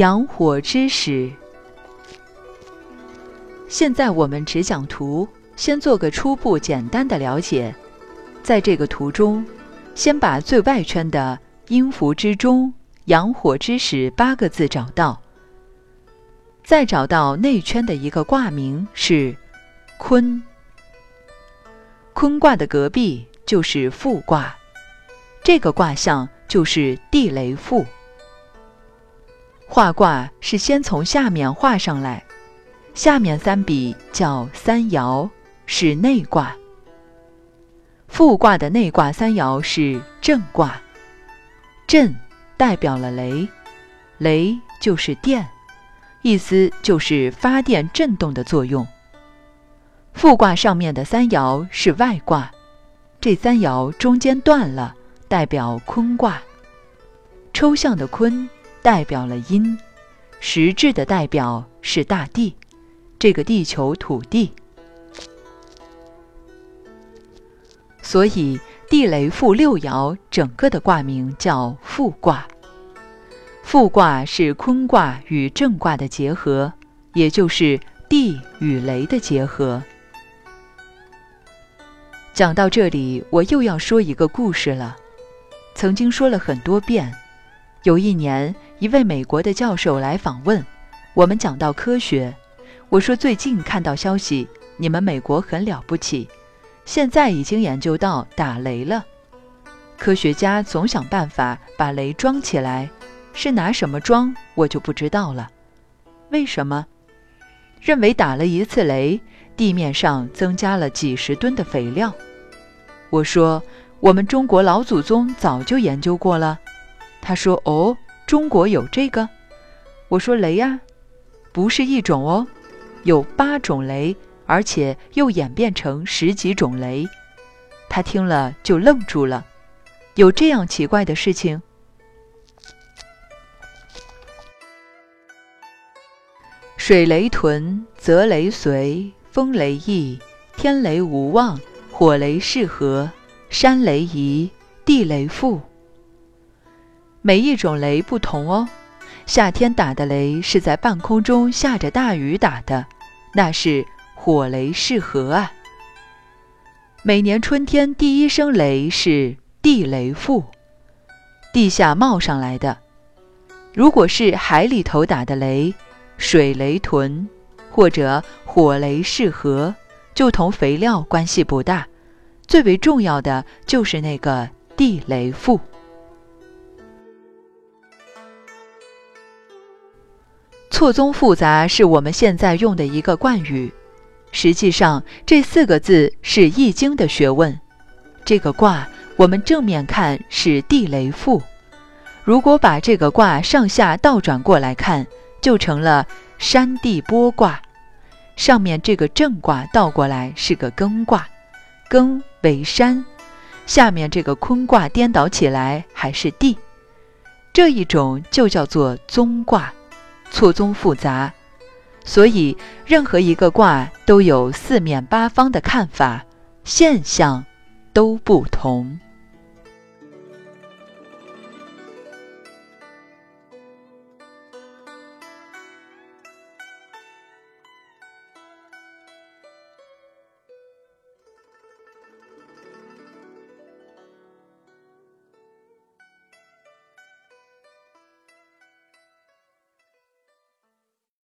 阳火之始。现在我们只讲图，先做个初步简单的了解。在这个图中，先把最外圈的“阴符之中，阳火之始”八个字找到，再找到内圈的一个卦名是“坤”。坤卦的隔壁就是复卦，这个卦象就是地雷复。画卦是先从下面画上来。下面三笔叫三爻，是内卦。复卦的内卦三爻是震卦，震代表了雷，雷就是电，意思就是发电震动的作用。复卦上面的三爻是外卦，这三爻中间断了，代表坤卦。抽象的坤代表了阴，实质的代表是大地。这个地球土地，所以地雷复六爻整个的卦名叫复卦。复卦是坤卦与震卦的结合，也就是地与雷的结合。讲到这里，我又要说一个故事了。曾经说了很多遍。有一年，一位美国的教授来访问，我们讲到科学。我说最近看到消息，你们美国很了不起，现在已经研究到打雷了。科学家总想办法把雷装起来，是拿什么装我就不知道了。为什么？认为打了一次雷，地面上增加了几十吨的肥料。我说我们中国老祖宗早就研究过了。他说哦，中国有这个？我说雷呀，不是一种哦。有八种雷，而且又演变成十几种雷。他听了就愣住了，有这样奇怪的事情？水雷屯，则雷随，风雷易，天雷无望，火雷适合，山雷移，地雷复。每一种雷不同哦。夏天打的雷是在半空中下着大雨打的，那是火雷适合啊。每年春天第一声雷是地雷复，地下冒上来的。如果是海里头打的雷，水雷屯或者火雷适合，就同肥料关系不大。最为重要的就是那个地雷复。错综复杂是我们现在用的一个惯语，实际上这四个字是《易经》的学问。这个卦我们正面看是地雷复，如果把这个卦上下倒转过来看，就成了山地剥卦。上面这个正卦倒过来是个艮卦，艮为山；下面这个坤卦颠倒起来还是地。这一种就叫做综卦。错综复杂，所以任何一个卦都有四面八方的看法，现象都不同。